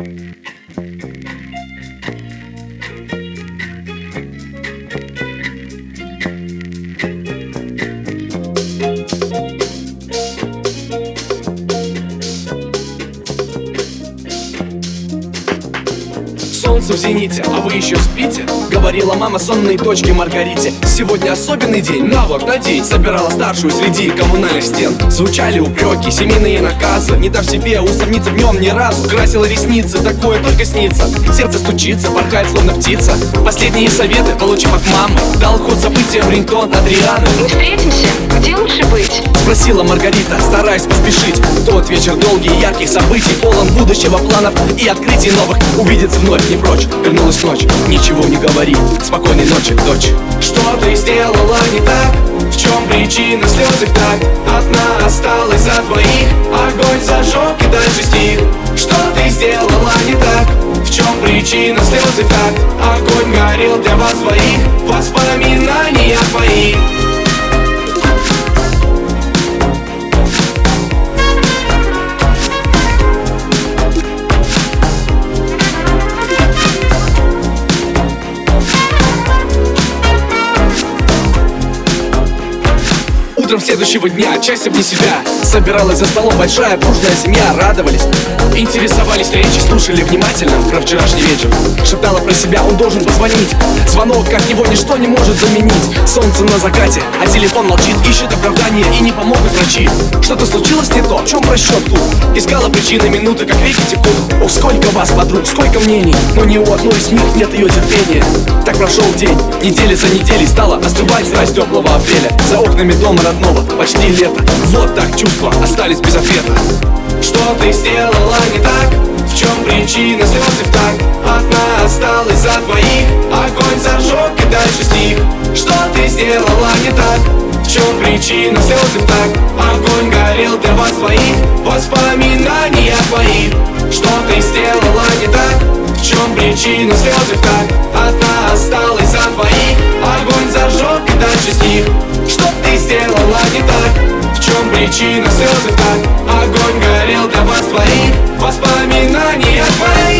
Mm-hmm. Солнце в зените, а вы еще спите? Говорила мама сонные точки Маргарите. Сегодня особенный день, на вот, надень Собирала старшую среди коммунальных стен. Звучали упреки, семейные наказы. Не дав себе усомниться в нем ни разу. Красила ресницы, такое только снится. Сердце стучится, порхает словно птица. Последние советы получим от мамы Дал ход событиям рингтон Адрианы. Мы встретимся, где лучше быть? Спросила Маргарита, стараясь поспешить. Тот вечер долгий, ярких событий Полон будущего планов и открытий новых. Увидеться вновь не прочь, вернулась ночь Ничего не говори, спокойной ночи, дочь Что ты сделала не так? В чем причина слез их так? Одна осталась за двоих Огонь зажег и дальше стих Что ты сделала не так? В чем причина слез их так? Огонь горел для вас двоих Воспоминания твои Утром следующего дня, часть вне себя. Собиралась за столом большая дружная семья. Радовались, интересовались речи Слушали внимательно про вчерашний вечер. Шептала про себя, он должен позвонить. Звонок, как его ничто не может заменить. Солнце на закате, а телефон молчит Ищет оправдание и не помогут врачи. Что-то случилось не то, в чем просчет тут? Искала причины, минуты, как реки текут О, сколько вас, подруг, сколько мнений. Но ни у одной из них нет ее терпения. Так прошел день, недели за неделей Стала остывать страсть теплого апреля. За окнами дома родного почти лето. Вот так чувства остались без ответа Что ты сделала не так? В чем причина слез и так? Одна осталась за двоих Огонь зажег и дальше стих Что ты сделала не так? В чем причина слез и так? Огонь горел для вас двоих Воспоминания твои Что ты сделала не так? В чем причина слез и так? Одна осталась причина слезы так. Огонь горел до вас двоих Воспоминания твои